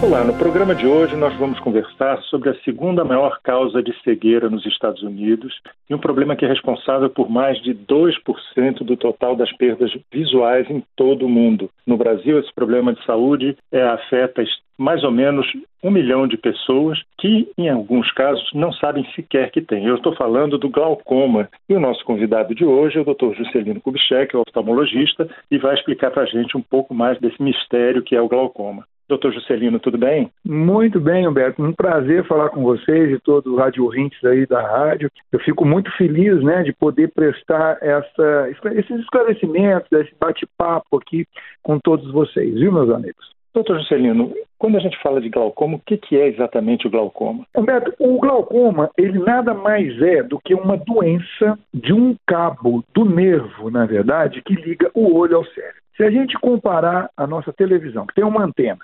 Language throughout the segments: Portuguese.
Olá, no programa de hoje nós vamos conversar sobre a segunda maior causa de cegueira nos Estados Unidos e um problema que é responsável por mais de 2% do total das perdas visuais em todo o mundo. No Brasil, esse problema de saúde é, afeta mais ou menos um milhão de pessoas que, em alguns casos, não sabem sequer que tem. Eu estou falando do glaucoma. E o nosso convidado de hoje é o Dr. Juscelino Kubitschek, oftalmologista, e vai explicar para a gente um pouco mais desse mistério que é o glaucoma. Doutor Juscelino, tudo bem? Muito bem, Humberto. Um prazer falar com vocês e todo o Rádio aí da rádio. Eu fico muito feliz né, de poder prestar essa, esses esclarecimentos, esse bate-papo aqui com todos vocês, viu, meus amigos? Doutor Juscelino, quando a gente fala de glaucoma, o que, que é exatamente o glaucoma? Humberto, o glaucoma, ele nada mais é do que uma doença de um cabo do nervo, na verdade, que liga o olho ao cérebro. Se a gente comparar a nossa televisão, que tem uma antena,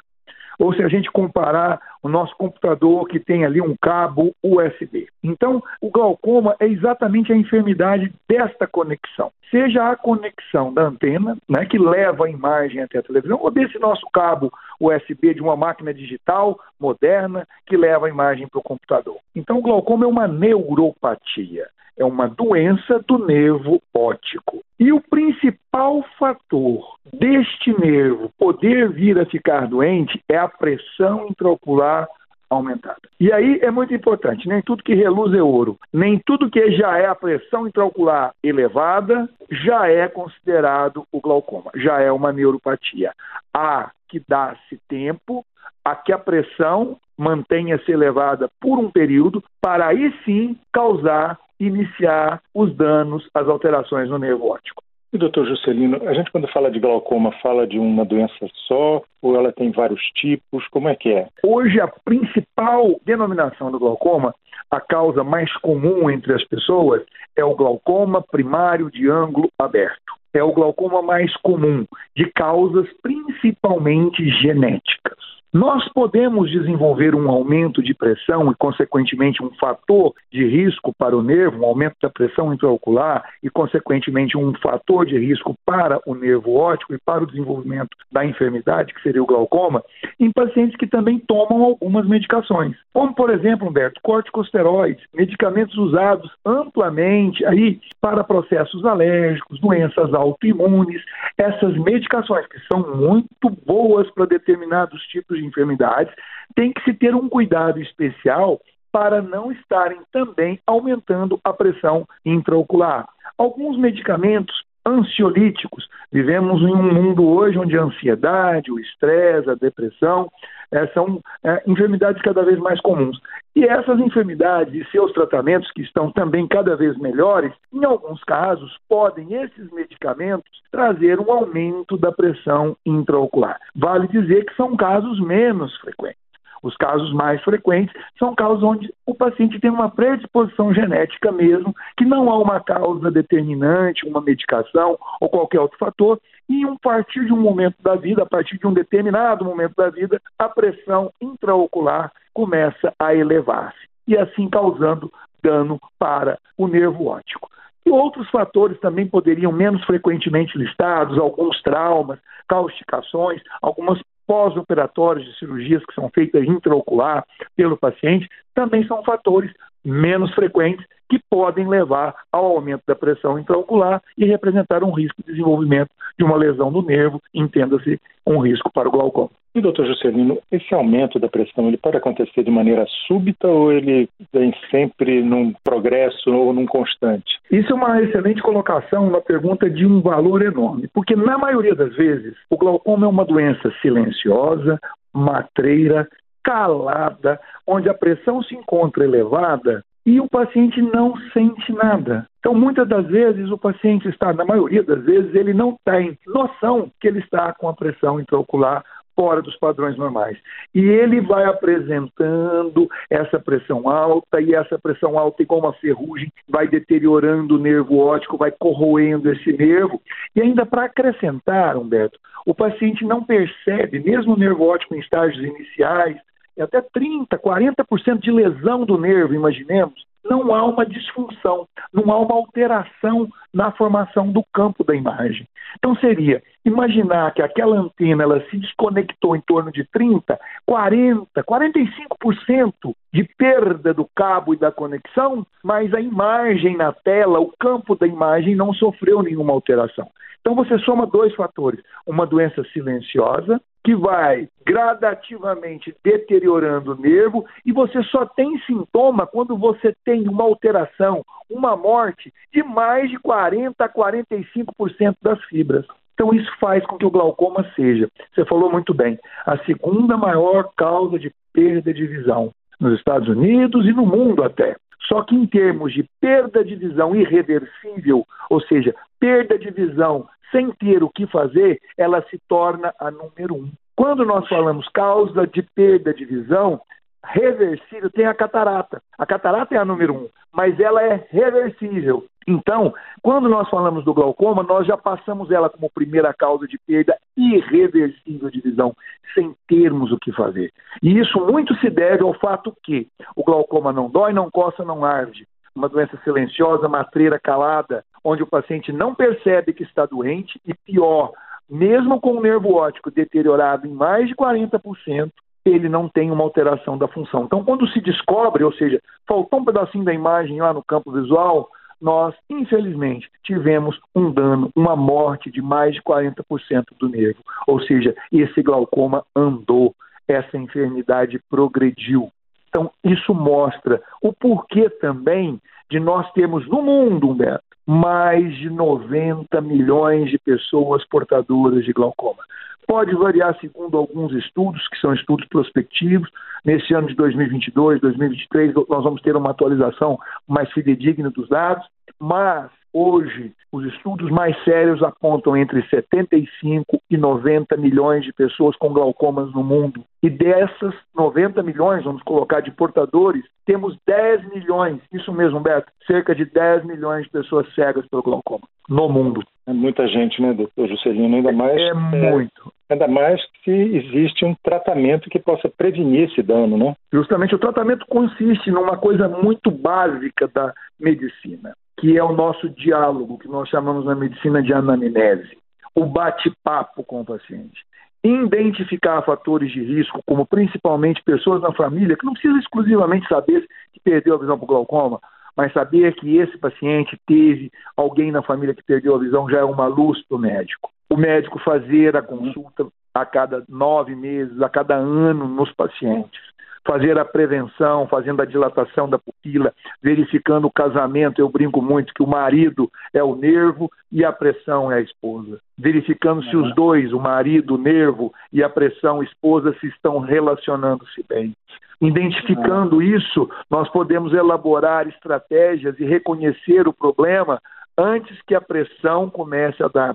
ou se a gente comparar o nosso computador que tem ali um cabo USB. Então, o glaucoma é exatamente a enfermidade desta conexão. Seja a conexão da antena, né, que leva a imagem até a televisão, ou desse nosso cabo USB de uma máquina digital moderna que leva a imagem para o computador. Então, o glaucoma é uma neuropatia é uma doença do nervo óptico. E o principal fator deste nervo poder vir a ficar doente é a pressão intraocular aumentada. E aí é muito importante, nem tudo que reluz é ouro, nem tudo que já é a pressão intraocular elevada já é considerado o glaucoma, já é uma neuropatia. Há que dar-se tempo a que a pressão mantenha-se elevada por um período para aí sim causar iniciar os danos, as alterações no nervo óptico. E, doutor Juscelino, a gente quando fala de glaucoma, fala de uma doença só ou ela tem vários tipos? Como é que é? Hoje, a principal denominação do glaucoma, a causa mais comum entre as pessoas, é o glaucoma primário de ângulo aberto. É o glaucoma mais comum, de causas principalmente genéticas. Nós podemos desenvolver um aumento de pressão e, consequentemente, um fator de risco para o nervo, um aumento da pressão intraocular e, consequentemente, um fator de risco para o nervo óptico e para o desenvolvimento da enfermidade, que seria o glaucoma, em pacientes que também tomam algumas medicações. Como, por exemplo, Humberto, corticosteroides, medicamentos usados amplamente aí para processos alérgicos, doenças autoimunes, essas medicações que são muito boas para determinados tipos de enfermidades, tem que se ter um cuidado especial para não estarem também aumentando a pressão intraocular. Alguns medicamentos ansiolíticos. Vivemos em um mundo hoje onde a ansiedade, o estresse, a depressão é, são é, enfermidades cada vez mais comuns. E essas enfermidades e seus tratamentos, que estão também cada vez melhores, em alguns casos, podem esses medicamentos trazer um aumento da pressão intraocular. Vale dizer que são casos menos frequentes. Os casos mais frequentes são casos onde o paciente tem uma predisposição genética mesmo, que não há uma causa determinante, uma medicação ou qualquer outro fator, e a partir de um momento da vida, a partir de um determinado momento da vida, a pressão intraocular começa a elevar-se e assim causando dano para o nervo óptico. E outros fatores também poderiam menos frequentemente listados, alguns traumas, causticações, algumas pós-operatórios de cirurgias que são feitas intraocular pelo paciente, também são fatores menos frequentes que podem levar ao aumento da pressão intraocular e representar um risco de desenvolvimento de uma lesão do nervo, entenda-se um risco para o glaucoma. E, doutor Juscelino, esse aumento da pressão, ele pode acontecer de maneira súbita ou ele vem sempre num progresso ou num constante? Isso é uma excelente colocação, uma pergunta de um valor enorme, porque na maioria das vezes o glaucoma é uma doença silenciosa, matreira, calada, onde a pressão se encontra elevada e o paciente não sente nada. Então, muitas das vezes, o paciente está, na maioria das vezes, ele não tem noção que ele está com a pressão intraocular fora dos padrões normais. E ele vai apresentando essa pressão alta, e essa pressão alta, igual uma ferrugem, vai deteriorando o nervo óptico, vai corroendo esse nervo. E ainda para acrescentar, Humberto, o paciente não percebe, mesmo o nervo óptico em estágios iniciais, até 30%, 40% de lesão do nervo, imaginemos, não há uma disfunção, não há uma alteração na formação do campo da imagem. Então seria imaginar que aquela antena ela se desconectou em torno de 30, 40, 45% de perda do cabo e da conexão, mas a imagem na tela, o campo da imagem não sofreu nenhuma alteração. Então você soma dois fatores: uma doença silenciosa, que vai gradativamente deteriorando o nervo, e você só tem sintoma quando você tem uma alteração, uma morte de mais de 40 a 45% das fibras. Então, isso faz com que o glaucoma seja, você falou muito bem, a segunda maior causa de perda de visão nos Estados Unidos e no mundo até. Só que em termos de perda de visão irreversível, ou seja, perda de visão sem ter o que fazer, ela se torna a número um. Quando nós falamos causa de perda de visão, reversível tem a catarata. A catarata é a número um, mas ela é reversível. Então, quando nós falamos do glaucoma, nós já passamos ela como primeira causa de perda irreversível de visão, sem termos o que fazer. E isso muito se deve ao fato que o glaucoma não dói, não coça, não arde uma doença silenciosa, matreira calada, onde o paciente não percebe que está doente e pior, mesmo com o nervo óptico deteriorado em mais de 40%, ele não tem uma alteração da função. Então, quando se descobre, ou seja, faltou um pedacinho da imagem lá no campo visual, nós, infelizmente, tivemos um dano, uma morte de mais de 40% do nervo. Ou seja, esse glaucoma andou, essa enfermidade progrediu. Então, isso mostra o porquê também de nós termos no mundo, Humberto, mais de 90 milhões de pessoas portadoras de glaucoma. Pode variar segundo alguns estudos, que são estudos prospectivos. Nesse ano de 2022, 2023, nós vamos ter uma atualização mais fidedigna dos dados, mas Hoje, os estudos mais sérios apontam entre 75 e 90 milhões de pessoas com glaucomas no mundo. E dessas 90 milhões, vamos colocar de portadores, temos 10 milhões, isso mesmo, Beto, cerca de 10 milhões de pessoas cegas pelo glaucoma no mundo. É muita gente, né, doutor Juscelino? Ainda mais. É, é muito. Ainda mais se existe um tratamento que possa prevenir esse dano, né? Justamente, o tratamento consiste numa coisa muito básica da medicina que é o nosso diálogo, que nós chamamos na medicina de anamnese, o bate-papo com o paciente. Identificar fatores de risco, como principalmente pessoas na família, que não precisa exclusivamente saber que perdeu a visão o glaucoma, mas saber que esse paciente teve alguém na família que perdeu a visão já é uma luz para o médico. O médico fazer a consulta a cada nove meses, a cada ano nos pacientes fazer a prevenção, fazendo a dilatação da pupila, verificando o casamento. Eu brinco muito que o marido é o nervo e a pressão é a esposa. Verificando se os dois, o marido, o nervo e a pressão, a esposa, se estão relacionando-se bem. Identificando isso, nós podemos elaborar estratégias e reconhecer o problema antes que a pressão comece a dar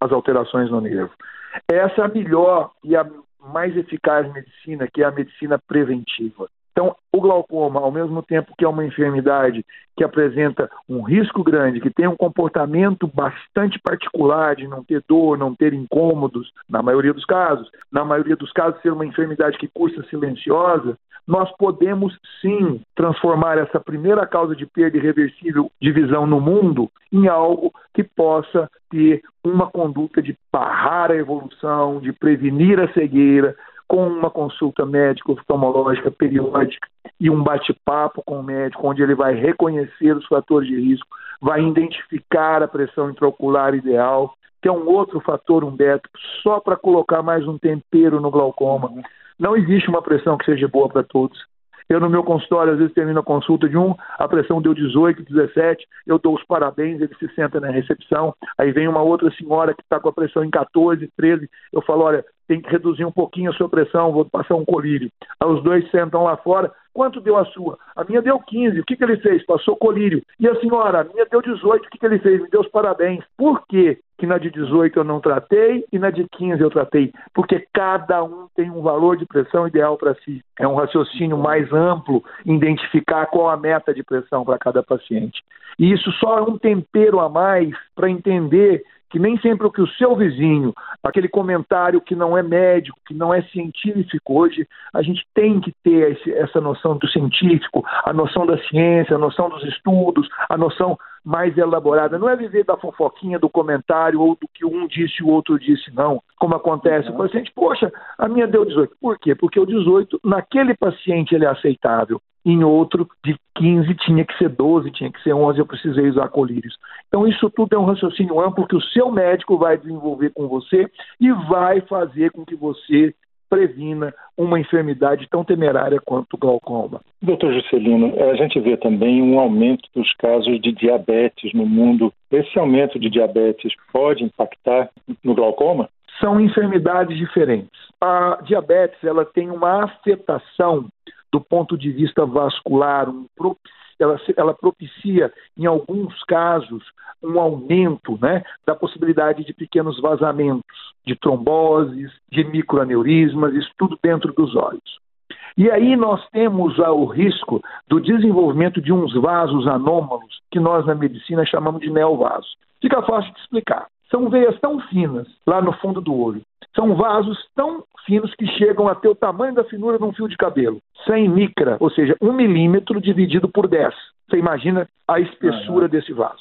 as alterações no nervo. Essa é a melhor e a mais eficaz medicina, que é a medicina preventiva. Então, o glaucoma, ao mesmo tempo que é uma enfermidade que apresenta um risco grande, que tem um comportamento bastante particular de não ter dor, não ter incômodos, na maioria dos casos, na maioria dos casos ser uma enfermidade que cursa silenciosa, nós podemos sim transformar essa primeira causa de perda irreversível de visão no mundo em algo que possa ter uma conduta de barrar a evolução, de prevenir a cegueira, com uma consulta médica oftalmológica periódica e um bate-papo com o médico, onde ele vai reconhecer os fatores de risco, vai identificar a pressão intraocular ideal, que é um outro fator, Humberto, só para colocar mais um tempero no glaucoma. Não existe uma pressão que seja boa para todos. Eu, no meu consultório, às vezes termino a consulta de um, a pressão deu 18, 17, eu dou os parabéns, ele se senta na recepção, aí vem uma outra senhora que está com a pressão em 14, 13, eu falo, olha, tem que reduzir um pouquinho a sua pressão, vou passar um colírio. Aí os dois sentam lá fora, Quanto deu a sua? A minha deu 15. O que, que ele fez? Passou colírio. E a senhora? A minha deu 18. O que, que ele fez? Me deu os parabéns. Por quê? Que na de 18 eu não tratei e na de 15 eu tratei? Porque cada um tem um valor de pressão ideal para si. É um raciocínio mais amplo identificar qual a meta de pressão para cada paciente. E isso só é um tempero a mais para entender que nem sempre o que o seu vizinho, aquele comentário que não é médico, que não é científico, hoje a gente tem que ter esse, essa noção do científico, a noção da ciência, a noção dos estudos, a noção mais elaborada. Não é viver da fofoquinha, do comentário ou do que um disse e o outro disse, não. Como acontece, uhum. o paciente, poxa, a minha deu 18. Por quê? Porque o 18, naquele paciente, ele é aceitável. Em outro, de 15, tinha que ser 12, tinha que ser 11, eu precisei usar colírios. Então, isso tudo é um raciocínio amplo que o seu médico vai desenvolver com você e vai fazer com que você previna uma enfermidade tão temerária quanto o glaucoma. Doutor Juscelino, a gente vê também um aumento dos casos de diabetes no mundo. Esse aumento de diabetes pode impactar no glaucoma? São enfermidades diferentes. A diabetes ela tem uma afetação do ponto de vista vascular, um ela, ela propicia, em alguns casos, um aumento né, da possibilidade de pequenos vazamentos, de tromboses, de microaneurismas, isso tudo dentro dos olhos. E aí nós temos o risco do desenvolvimento de uns vasos anômalos que nós na medicina chamamos de neovasos. Fica fácil de explicar. São veias tão finas lá no fundo do olho. São vasos tão finos que chegam até o tamanho da finura de um fio de cabelo. 100 micra, ou seja, 1 milímetro dividido por 10. Você imagina a espessura uhum. desse vaso.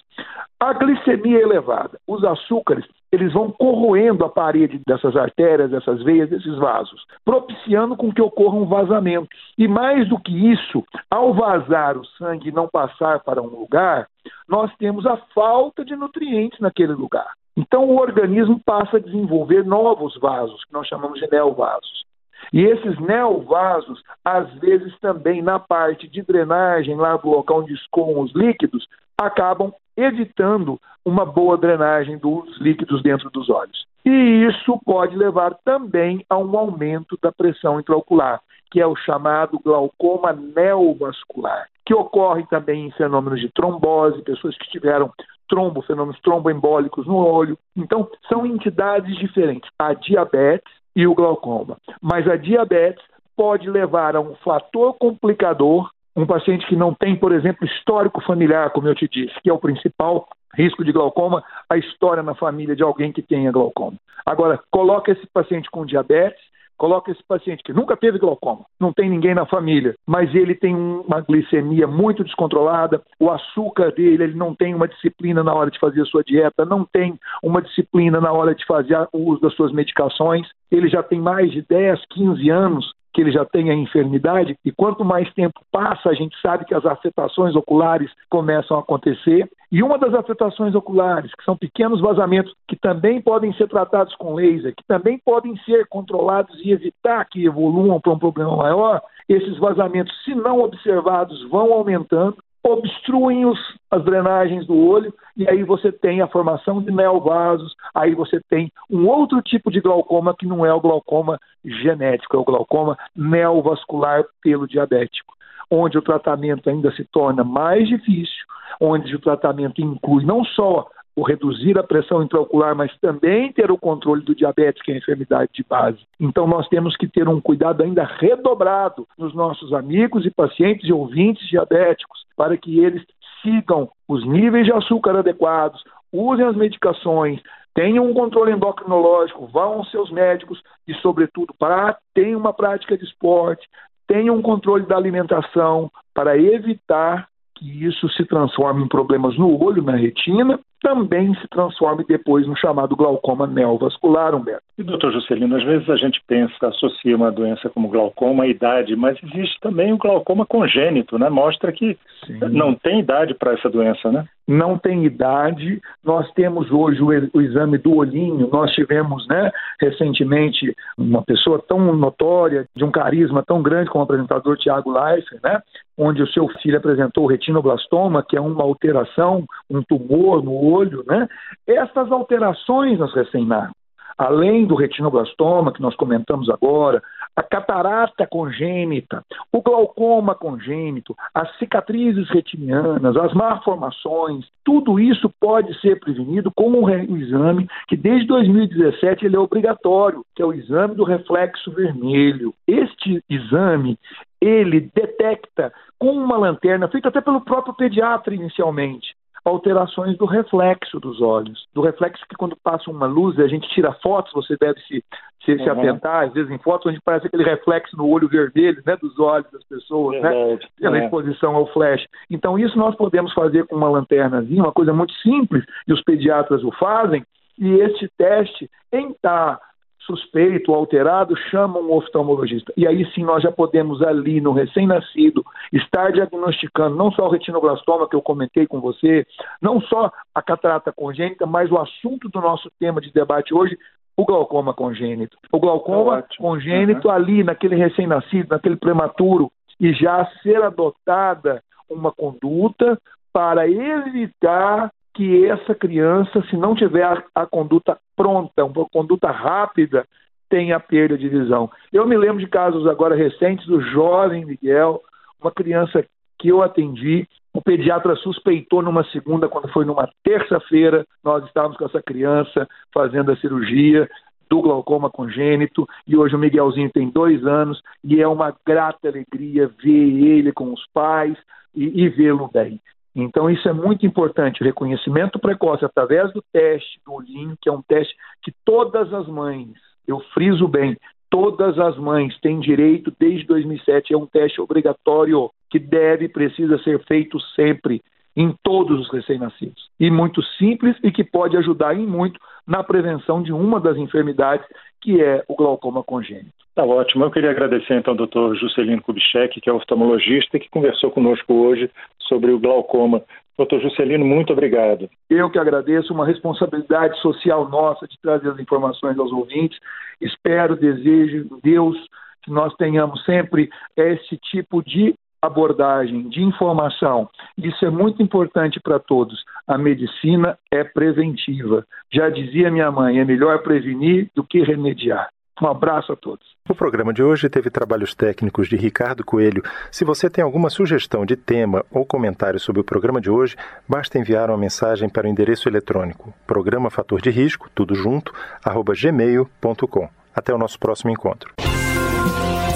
A glicemia elevada, os açúcares, eles vão corroendo a parede dessas artérias, dessas veias, desses vasos, propiciando com que ocorram vazamentos. E mais do que isso, ao vazar o sangue e não passar para um lugar, nós temos a falta de nutrientes naquele lugar. Então o organismo passa a desenvolver novos vasos, que nós chamamos de neovasos. E esses neovasos, às vezes também na parte de drenagem, lá do local onde escoam os líquidos, acabam evitando uma boa drenagem dos líquidos dentro dos olhos. E isso pode levar também a um aumento da pressão intraocular, que é o chamado glaucoma neovascular, que ocorre também em fenômenos de trombose, pessoas que tiveram trombo, fenômenos tromboembólicos no olho. Então, são entidades diferentes, a diabetes e o glaucoma. Mas a diabetes pode levar a um fator complicador um paciente que não tem, por exemplo, histórico familiar, como eu te disse, que é o principal risco de glaucoma, a história na família de alguém que tenha glaucoma. Agora, coloca esse paciente com diabetes, coloca esse paciente que nunca teve glaucoma, não tem ninguém na família, mas ele tem uma glicemia muito descontrolada, o açúcar dele, ele não tem uma disciplina na hora de fazer a sua dieta, não tem uma disciplina na hora de fazer o uso das suas medicações, ele já tem mais de 10, 15 anos que ele já tem a enfermidade, e quanto mais tempo passa, a gente sabe que as afetações oculares começam a acontecer. E uma das afetações oculares, que são pequenos vazamentos, que também podem ser tratados com laser, que também podem ser controlados e evitar que evoluam para um problema maior, esses vazamentos, se não observados, vão aumentando obstruem os, as drenagens do olho e aí você tem a formação de neovasos, aí você tem um outro tipo de glaucoma que não é o glaucoma genético, é o glaucoma neovascular pelo diabético, onde o tratamento ainda se torna mais difícil, onde o tratamento inclui não só o reduzir a pressão intraocular, mas também ter o controle do diabetes, que é a enfermidade de base. Então nós temos que ter um cuidado ainda redobrado nos nossos amigos e pacientes e ouvintes diabéticos, para que eles sigam os níveis de açúcar adequados, usem as medicações, tenham um controle endocrinológico, vão aos seus médicos e, sobretudo, para tenham uma prática de esporte, tenham um controle da alimentação para evitar que isso se transforme em problemas no olho, na retina, também se transforme depois no chamado glaucoma neovascular, Humberto. E, doutor Juscelino, às vezes a gente pensa, associa uma doença como glaucoma à idade, mas existe também o glaucoma congênito, né? Mostra que Sim. não tem idade para essa doença, né? Não tem idade. Nós temos hoje o, exame do olhinho. Nós tivemos, né, recentemente, uma pessoa tão notória, de um carisma tão grande como o apresentador Tiago Leifert, né? Onde o seu filho apresentou o retinoblastoma, que é uma alteração, um tumor no olho, né? Essas alterações nas recém-nascidos além do retinoblastoma, que nós comentamos agora, a catarata congênita, o glaucoma congênito, as cicatrizes retinianas, as malformações, tudo isso pode ser prevenido com um exame que desde 2017 ele é obrigatório, que é o exame do reflexo vermelho. Este exame, ele detecta com uma lanterna, feita até pelo próprio pediatra inicialmente, alterações do reflexo dos olhos, do reflexo que quando passa uma luz a gente tira fotos, você deve se, se, uhum. se atentar, às vezes em fotos onde parece aquele reflexo no olho vermelho, né, dos olhos das pessoas, né, Verdade. né, pela é. exposição ao flash. Então isso nós podemos fazer com uma lanternazinha, uma coisa muito simples, e os pediatras o fazem, e este teste, em estar tá suspeito, alterado, chama um oftalmologista. E aí sim nós já podemos ali no recém-nascido estar diagnosticando não só o retinoblastoma que eu comentei com você, não só a catarata congênita, mas o assunto do nosso tema de debate hoje, o glaucoma congênito. O glaucoma congênito uhum. ali naquele recém-nascido, naquele prematuro e já ser adotada uma conduta para evitar que essa criança, se não tiver a, a conduta pronta, uma conduta rápida, tenha perda de visão. Eu me lembro de casos agora recentes do jovem Miguel, uma criança que eu atendi, o pediatra suspeitou numa segunda, quando foi numa terça-feira, nós estávamos com essa criança fazendo a cirurgia do glaucoma congênito, e hoje o Miguelzinho tem dois anos, e é uma grata alegria ver ele com os pais e, e vê-lo bem. Então, isso é muito importante, o reconhecimento precoce através do teste do olhinho, que é um teste que todas as mães, eu friso bem, todas as mães têm direito desde 2007, é um teste obrigatório que deve precisa ser feito sempre em todos os recém-nascidos. E muito simples e que pode ajudar em muito na prevenção de uma das enfermidades que é o glaucoma congênito. Tá ótimo. Eu queria agradecer então ao doutor Juscelino Kubitschek, que é oftalmologista e que conversou conosco hoje sobre o glaucoma. Doutor Juscelino, muito obrigado. Eu que agradeço, uma responsabilidade social nossa de trazer as informações aos ouvintes. Espero, desejo, Deus, que nós tenhamos sempre esse tipo de abordagem, de informação. Isso é muito importante para todos. A medicina é preventiva. Já dizia minha mãe, é melhor prevenir do que remediar. Um abraço a todos. O programa de hoje teve trabalhos técnicos de Ricardo Coelho. Se você tem alguma sugestão de tema ou comentário sobre o programa de hoje, basta enviar uma mensagem para o endereço eletrônico programa fator de risco, tudo junto, arroba gmail.com. Até o nosso próximo encontro.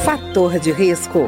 Fator de risco,